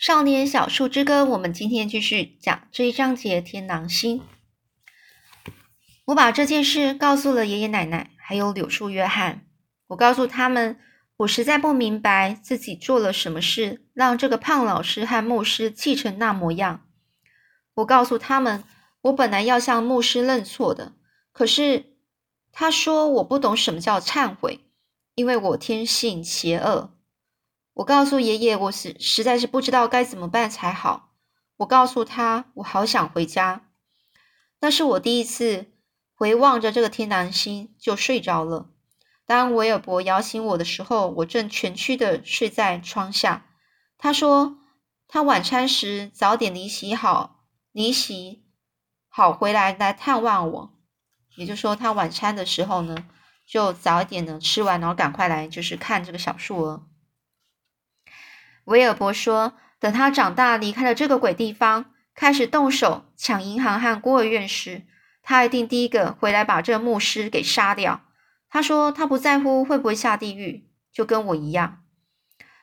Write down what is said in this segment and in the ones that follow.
少年小树之歌，我们今天继续讲这一章节天狼星。我把这件事告诉了爷爷奶奶，还有柳树约翰。我告诉他们，我实在不明白自己做了什么事，让这个胖老师和牧师气成那模样。我告诉他们，我本来要向牧师认错的，可是他说我不懂什么叫忏悔，因为我天性邪恶。我告诉爷爷，我实实在是不知道该怎么办才好。我告诉他，我好想回家。那是我第一次回望着这个天狼星就睡着了。当维尔伯摇醒我的时候，我正蜷曲的睡在窗下。他说，他晚餐时早点离席好，离席好回来来探望我。也就是说，他晚餐的时候呢，就早一点呢吃完，然后赶快来就是看这个小树儿。威尔伯说：“等他长大，离开了这个鬼地方，开始动手抢银行和孤儿院时，他一定第一个回来把这牧师给杀掉。”他说：“他不在乎会不会下地狱，就跟我一样。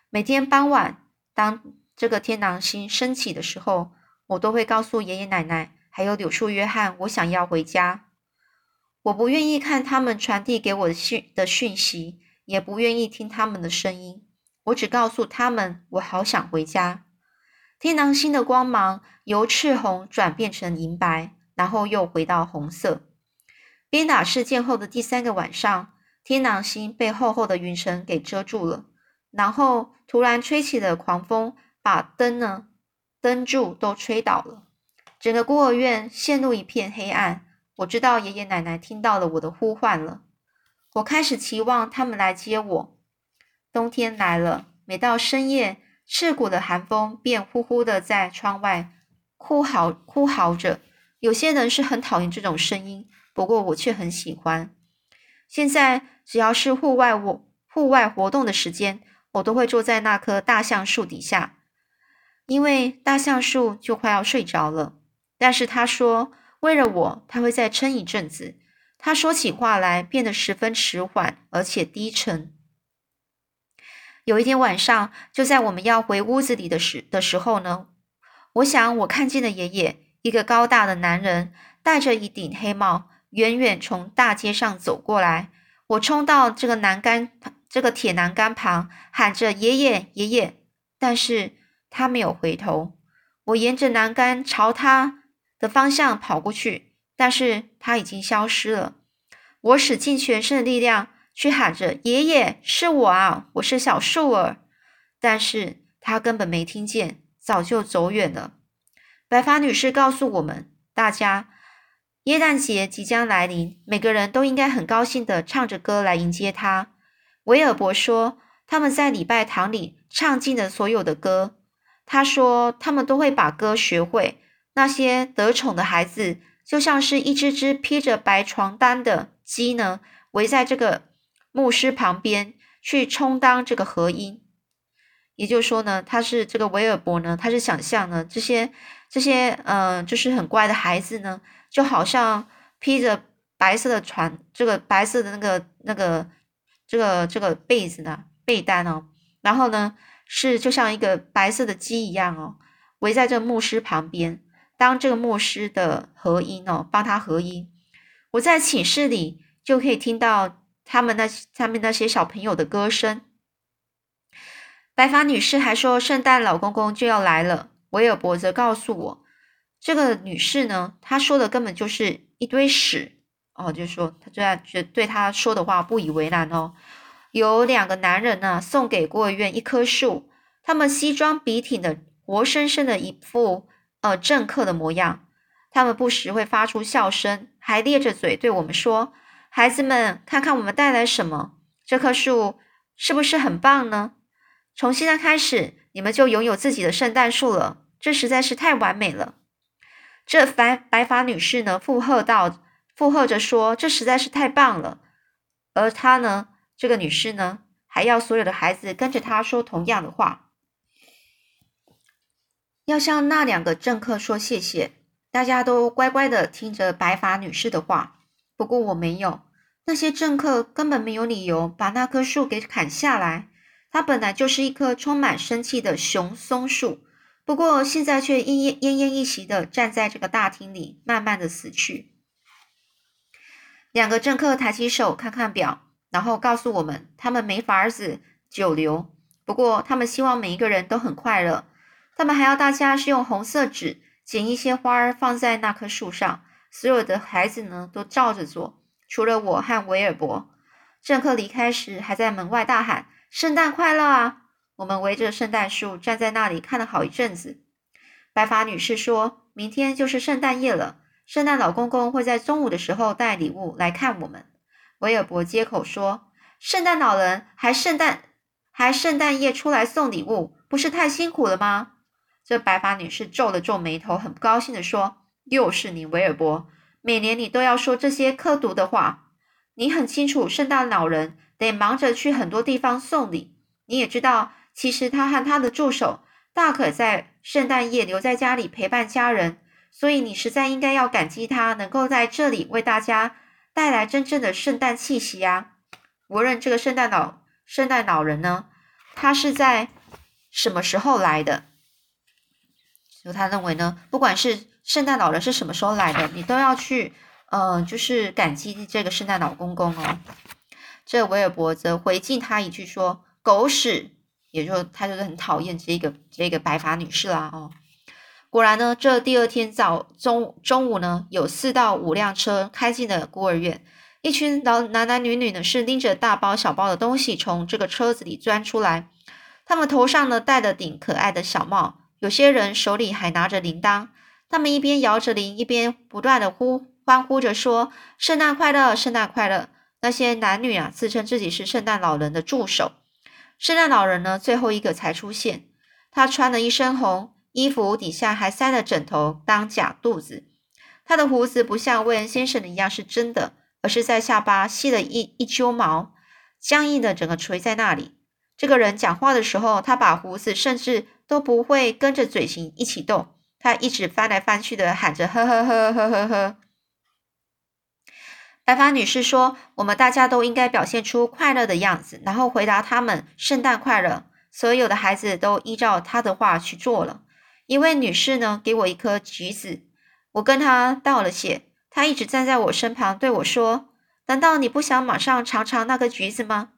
每天傍晚，当这个天狼星升起的时候，我都会告诉爷爷奶奶还有柳树约翰，我想要回家。我不愿意看他们传递给我的讯的讯息，也不愿意听他们的声音。”我只告诉他们，我好想回家。天狼星的光芒由赤红转变成银白，然后又回到红色。鞭打事件后的第三个晚上，天狼星被厚厚的云层给遮住了，然后突然吹起了狂风，把灯呢、灯柱都吹倒了。整个孤儿院陷入一片黑暗。我知道爷爷奶奶听到了我的呼唤了。我开始期望他们来接我。冬天来了，每到深夜，刺骨的寒风便呼呼的在窗外哭嚎哭嚎着。有些人是很讨厌这种声音，不过我却很喜欢。现在只要是户外我户外活动的时间，我都会坐在那棵大橡树底下，因为大橡树就快要睡着了。但是他说，为了我，他会再撑一阵子。他说起话来变得十分迟缓，而且低沉。有一天晚上，就在我们要回屋子里的时的时候呢，我想我看见了爷爷，一个高大的男人，戴着一顶黑帽，远远从大街上走过来。我冲到这个栏杆，这个铁栏杆旁，喊着“爷爷，爷爷”，但是他没有回头。我沿着栏杆朝他的方向跑过去，但是他已经消失了。我使尽全身的力量。去喊着：“爷爷，是我啊，我是小树儿。”但是他根本没听见，早就走远了。白发女士告诉我们大家，耶诞节即将来临，每个人都应该很高兴的唱着歌来迎接他。维尔伯说，他们在礼拜堂里唱尽了所有的歌。他说，他们都会把歌学会。那些得宠的孩子，就像是一只只披着白床单的鸡呢，围在这个。牧师旁边去充当这个和音，也就是说呢，他是这个维尔伯呢，他是想象呢这些这些呃，就是很乖的孩子呢，就好像披着白色的床，这个白色的那个那个这个这个被子呢，被单哦，然后呢是就像一个白色的鸡一样哦，围在这牧师旁边，当这个牧师的和音哦，帮他合音。我在寝室里就可以听到。他们那他们那些小朋友的歌声。白发女士还说，圣诞老公公就要来了。维尔伯则告诉我，这个女士呢，她说的根本就是一堆屎哦，就说她对她对她说的话不以为然哦。有两个男人呢，送给孤儿院一棵树，他们西装笔挺的，活生生的一副呃政客的模样。他们不时会发出笑声，还咧着嘴对我们说。孩子们，看看我们带来什么？这棵树是不是很棒呢？从现在开始，你们就拥有自己的圣诞树了。这实在是太完美了。这白白发女士呢，附和道，附和着说：“这实在是太棒了。”而她呢，这个女士呢，还要所有的孩子跟着她说同样的话，要向那两个政客说谢谢。大家都乖乖的听着白发女士的话，不过我没有。那些政客根本没有理由把那棵树给砍下来，它本来就是一棵充满生气的熊松树。不过现在却奄奄奄奄一息的站在这个大厅里，慢慢的死去。两个政客抬起手看看表，然后告诉我们，他们没法子久留。不过他们希望每一个人都很快乐。他们还要大家是用红色纸剪一些花儿放在那棵树上。所有的孩子呢都照着做，除了我和维尔伯。政客离开时还在门外大喊：“圣诞快乐啊！”我们围着圣诞树站在那里看了好一阵子。白发女士说：“明天就是圣诞夜了。”圣诞老公公会在中午的时候带礼物来看我们。维尔伯接口说：“圣诞老人还圣诞还圣诞夜出来送礼物，不是太辛苦了吗？”这白发女士皱了皱眉头，很不高兴地说：“又是你，维尔伯！每年你都要说这些刻毒的话。你很清楚，圣诞老人得忙着去很多地方送礼。你也知道，其实他和他的助手大可在圣诞夜留在家里陪伴家人。”所以你实在应该要感激他能够在这里为大家带来真正的圣诞气息啊！无论这个圣诞老圣诞老人呢，他是在什么时候来的，就他认为呢，不管是圣诞老人是什么时候来的，你都要去，呃，就是感激这个圣诞老公公哦。这维尔伯则回敬他一句说：“狗屎！”也就他就是很讨厌这个这个白发女士啦哦。果然呢，这第二天早中中午呢，有四到五辆车开进了孤儿院，一群老男男女女呢是拎着大包小包的东西从这个车子里钻出来，他们头上呢戴着顶可爱的小帽，有些人手里还拿着铃铛，他们一边摇着铃，一边不断的呼欢呼着说：“圣诞快乐，圣诞快乐！”那些男女啊自称自己是圣诞老人的助手，圣诞老人呢最后一个才出现，他穿了一身红。衣服底下还塞了枕头当假肚子，他的胡子不像威恩先生的一样是真的，而是在下巴吸了一一揪毛，僵硬的整个垂在那里。这个人讲话的时候，他把胡子甚至都不会跟着嘴型一起动，他一直翻来翻去的喊着呵呵呵呵呵呵。白发女士说：“我们大家都应该表现出快乐的样子，然后回答他们圣诞快乐。”所有的孩子都依照他的话去做了。一位女士呢，给我一颗橘子，我跟她道了谢。她一直站在我身旁，对我说：“难道你不想马上尝尝那个橘子吗？”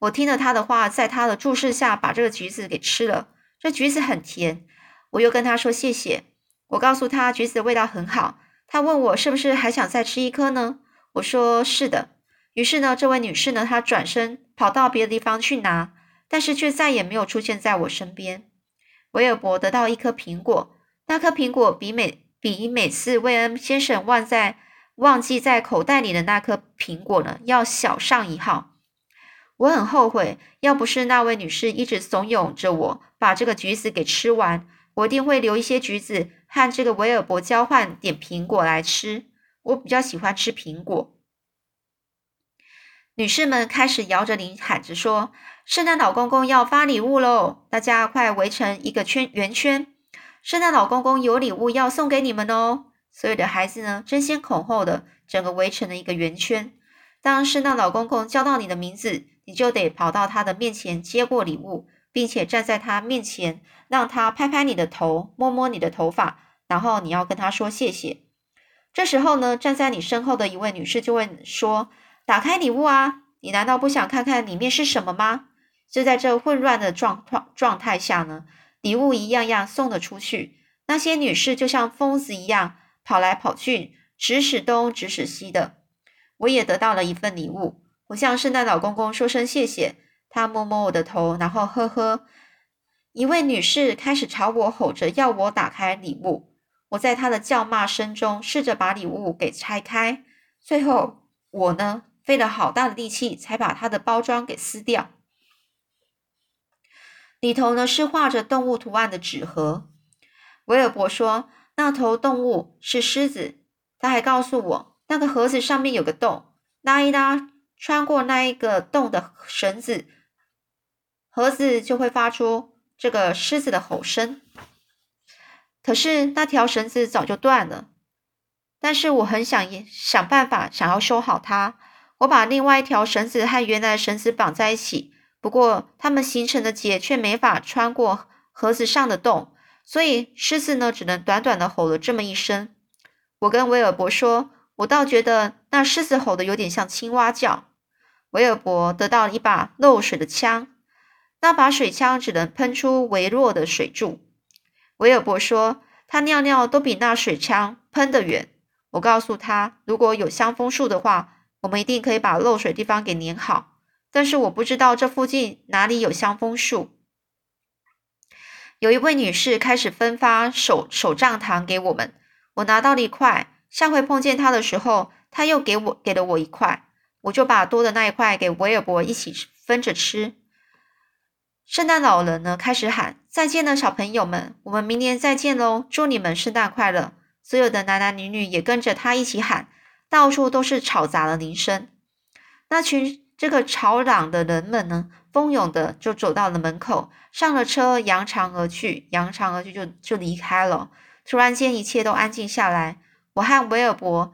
我听了她的话，在她的注视下，把这个橘子给吃了。这橘子很甜，我又跟她说谢谢。我告诉她橘子的味道很好。她问我是不是还想再吃一颗呢？我说是的。于是呢，这位女士呢，她转身跑到别的地方去拿，但是却再也没有出现在我身边。威尔伯得到一颗苹果，那颗苹果比每比每次魏恩先生忘在忘记在口袋里的那颗苹果呢要小上一号。我很后悔，要不是那位女士一直怂恿着我把这个橘子给吃完，我一定会留一些橘子和这个维尔伯交换点苹果来吃。我比较喜欢吃苹果。女士们开始摇着铃喊着说。圣诞老公公要发礼物喽！大家快围成一个圈圆圈。圣诞老公公有礼物要送给你们哦！所有的孩子呢，争先恐后的整个围成了一个圆圈。当圣诞老公公叫到你的名字，你就得跑到他的面前接过礼物，并且站在他面前，让他拍拍你的头，摸摸你的头发，然后你要跟他说谢谢。这时候呢，站在你身后的一位女士就会说：“打开礼物啊！你难道不想看看里面是什么吗？”就在这混乱的状况状态下呢，礼物一样样送了出去。那些女士就像疯子一样跑来跑去，指使东指使西的。我也得到了一份礼物，我向圣诞老公公说声谢谢。他摸摸我的头，然后呵呵。一位女士开始朝我吼着，要我打开礼物。我在她的叫骂声中试着把礼物给拆开，最后我呢费了好大的力气才把它的包装给撕掉。里头呢是画着动物图案的纸盒。维尔伯说，那头动物是狮子。他还告诉我，那个盒子上面有个洞，拉一拉，穿过那一个洞的绳子，盒子就会发出这个狮子的吼声。可是那条绳子早就断了。但是我很想想办法，想要修好它。我把另外一条绳子和原来的绳子绑在一起。不过，它们形成的结却没法穿过盒子上的洞，所以狮子呢只能短短的吼了这么一声。我跟威尔伯说，我倒觉得那狮子吼的有点像青蛙叫。威尔伯得到了一把漏水的枪，那把水枪只能喷出微弱的水柱。威尔伯说，他尿尿都比那水枪喷得远。我告诉他，如果有香枫树的话，我们一定可以把漏水地方给粘好。但是我不知道这附近哪里有香枫树。有一位女士开始分发手手杖糖给我们，我拿到了一块。下回碰见她的时候，她又给我给了我一块，我就把多的那一块给维尔伯一起分着吃。圣诞老人呢开始喊再见了，小朋友们，我们明年再见喽！祝你们圣诞快乐！所有的男男女女也跟着他一起喊，到处都是吵杂的铃声。那群。这个吵嚷的人们呢，蜂拥的就走到了门口，上了车，扬长而去，扬长而去就就离开了。突然间，一切都安静下来。我和威尔伯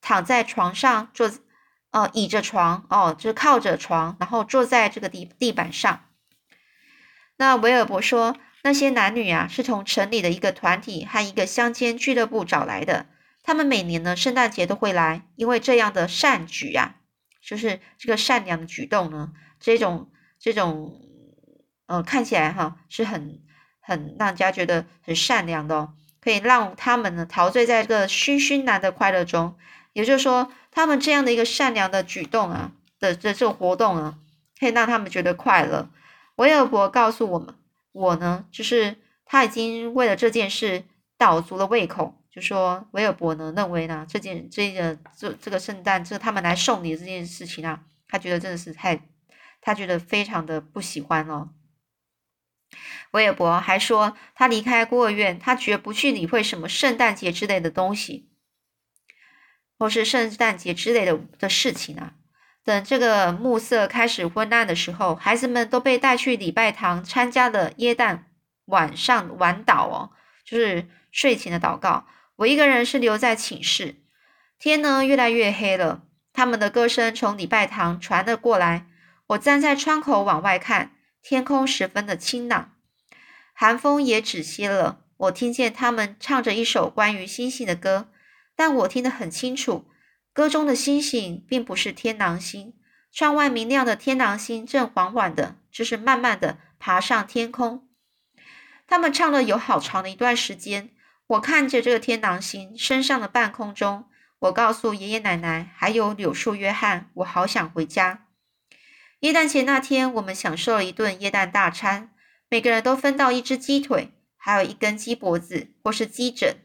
躺在床上，坐，呃，倚着床，哦，就是靠着床，然后坐在这个地地板上。那维尔伯说，那些男女啊，是从城里的一个团体和一个乡间俱乐部找来的。他们每年呢，圣诞节都会来，因为这样的善举呀。就是这个善良的举动呢，这种这种呃看起来哈是很很让人家觉得很善良的哦，可以让他们呢陶醉在这个熏熏然的快乐中。也就是说，他们这样的一个善良的举动啊的的这种活动啊，可以让他们觉得快乐。威尔伯告诉我们，我呢就是他已经为了这件事倒足了胃口。就说威尔伯呢认为呢这件这个这这个圣诞这他们来送礼这件事情啊，他觉得真的是太，他觉得非常的不喜欢哦。威尔伯还说他离开孤儿院，他绝不去理会什么圣诞节之类的东西，或是圣诞节之类的的事情啊。等这个暮色开始昏暗的时候，孩子们都被带去礼拜堂参加了耶诞晚上晚祷哦，就是睡前的祷告。我一个人是留在寝室，天呢越来越黑了。他们的歌声从礼拜堂传了过来。我站在窗口往外看，天空十分的清朗，寒风也止歇了。我听见他们唱着一首关于星星的歌，但我听得很清楚，歌中的星星并不是天狼星。窗外明亮的天狼星正缓缓的，就是慢慢的爬上天空。他们唱了有好长的一段时间。我看着这个天狼星升上了半空中，我告诉爷爷奶奶还有柳树约翰，我好想回家。耶诞节那天，我们享受了一顿耶诞大餐，每个人都分到一只鸡腿，还有一根鸡脖子或是鸡枕。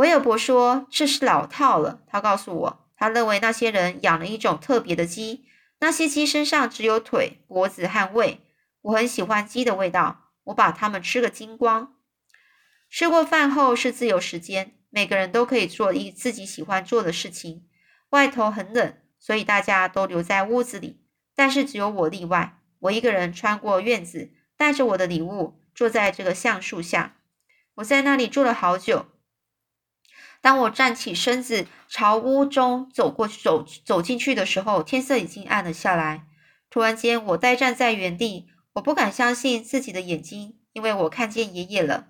维尔伯说这是老套了，他告诉我，他认为那些人养了一种特别的鸡，那些鸡身上只有腿、脖子和胃。我很喜欢鸡的味道，我把它们吃个精光。吃过饭后是自由时间，每个人都可以做一自己喜欢做的事情。外头很冷，所以大家都留在屋子里，但是只有我例外。我一个人穿过院子，带着我的礼物，坐在这个橡树下。我在那里坐了好久。当我站起身子朝屋中走过去、走走进去的时候，天色已经暗了下来。突然间，我呆站在原地，我不敢相信自己的眼睛，因为我看见爷爷了。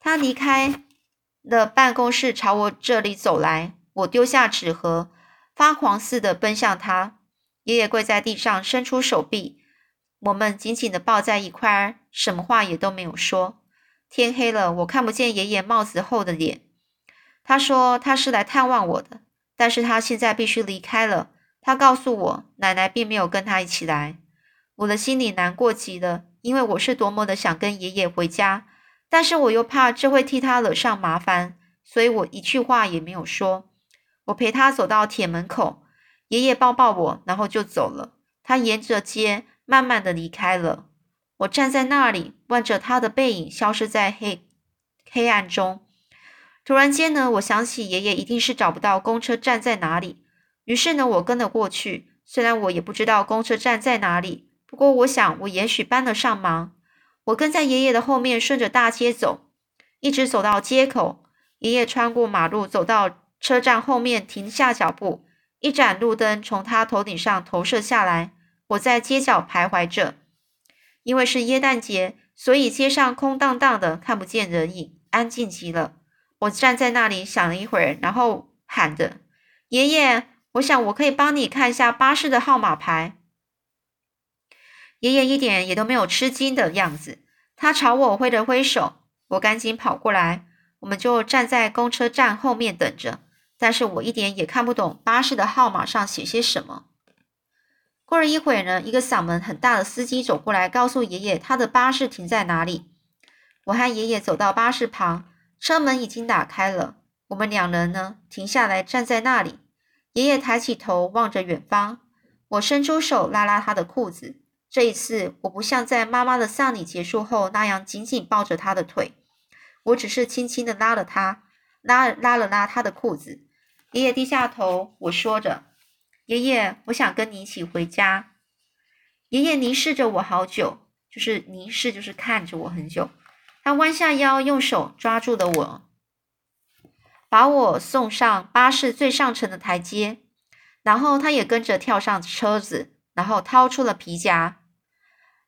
他离开了办公室，朝我这里走来。我丢下纸盒，发狂似的奔向他。爷爷跪在地上，伸出手臂，我们紧紧的抱在一块儿，什么话也都没有说。天黑了，我看不见爷爷帽子后的脸。他说他是来探望我的，但是他现在必须离开了。他告诉我，奶奶并没有跟他一起来。我的心里难过极了，因为我是多么的想跟爷爷回家。但是我又怕这会替他惹上麻烦，所以我一句话也没有说。我陪他走到铁门口，爷爷抱抱我，然后就走了。他沿着街慢慢的离开了。我站在那里，望着他的背影消失在黑黑暗中。突然间呢，我想起爷爷一定是找不到公车站在哪里，于是呢，我跟了过去。虽然我也不知道公车站在哪里，不过我想我也许帮得上忙。我跟在爷爷的后面，顺着大街走，一直走到街口。爷爷穿过马路，走到车站后面，停下脚步。一盏路灯从他头顶上投射下来。我在街角徘徊着，因为是耶诞节，所以街上空荡荡的，看不见人影，安静极了。我站在那里想了一会儿，然后喊着：“爷爷，我想我可以帮你看一下巴士的号码牌。”爷爷一点也都没有吃惊的样子，他朝我挥了挥手，我赶紧跑过来，我们就站在公车站后面等着。但是我一点也看不懂巴士的号码上写些什么。过了一会儿呢，一个嗓门很大的司机走过来，告诉爷爷他的巴士停在哪里。我和爷爷走到巴士旁，车门已经打开了。我们两人呢，停下来站在那里。爷爷抬起头望着远方，我伸出手拉拉他的裤子。这一次，我不像在妈妈的丧礼结束后那样紧紧抱着他的腿，我只是轻轻的拉了他，拉拉了拉他的裤子。爷爷低下头，我说着。爷爷，我想跟你一起回家。爷爷凝视着我好久，就是凝视，就是看着我很久。他弯下腰，用手抓住了我，把我送上巴士最上层的台阶。然后他也跟着跳上车子，然后掏出了皮夹。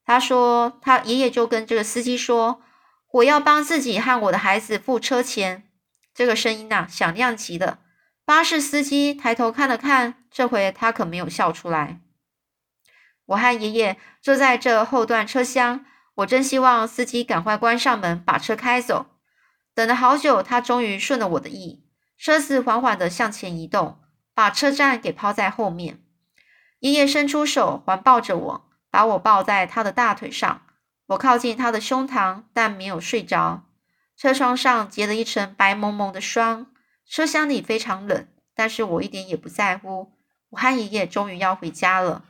他说：“他爷爷就跟这个司机说，我要帮自己和我的孩子付车钱。”这个声音呐，响亮极了。巴士司机抬头看了看，这回他可没有笑出来。我和爷爷坐在这后段车厢，我真希望司机赶快关上门，把车开走。等了好久，他终于顺了我的意，车子缓缓地向前移动，把车站给抛在后面。爷爷伸出手环抱着我，把我抱在他的大腿上。我靠近他的胸膛，但没有睡着。车窗上结了一层白蒙蒙的霜。车厢里非常冷，但是我一点也不在乎。我和爷爷终于要回家了。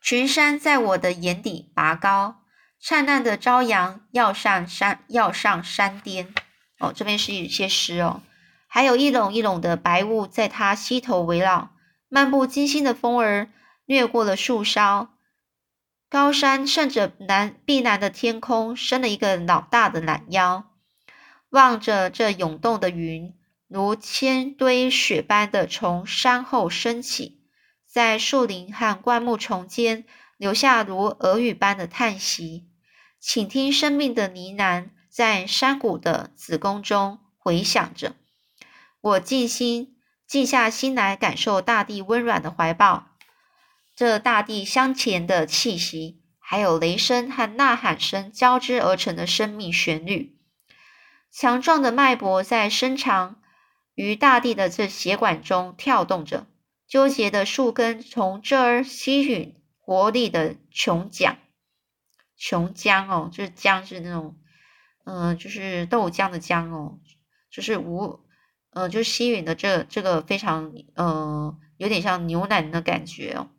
群山在我的眼底拔高，灿烂的朝阳要上山，要上山巅。哦，这边是一些诗哦，还有一垄一垄的白雾在它膝头围绕。漫不经心的风儿掠过了树梢，高山顺着南碧蓝的天空伸了一个老大的懒腰。望着这涌动的云，如千堆雪般的从山后升起，在树林和灌木丛间留下如耳语般的叹息，请听生命的呢喃在山谷的子宫中回响着。我静心，静下心来感受大地温软的怀抱，这大地香甜的气息，还有雷声和呐喊声交织而成的生命旋律。强壮的脉搏在伸长于大地的这血管中跳动着，纠结的树根从这儿吸吮活力的琼浆，琼浆哦，就是浆是那种，嗯，就是豆浆的浆哦，就是无，呃，就吸吮的这这个非常，呃，有点像牛奶的感觉哦。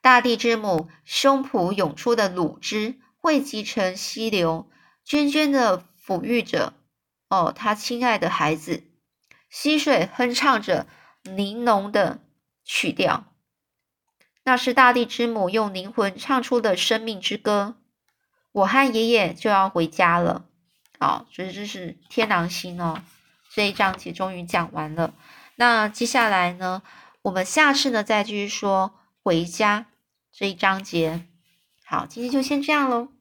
大地之母胸脯涌出的乳汁汇集成溪流，涓涓的。抚育着，哦，他亲爱的孩子，溪水哼唱着玲珑的曲调，那是大地之母用灵魂唱出的生命之歌。我和爷爷就要回家了，好，所以这是天狼星哦。这一章节终于讲完了，那接下来呢，我们下次呢再继续说回家这一章节。好，今天就先这样喽。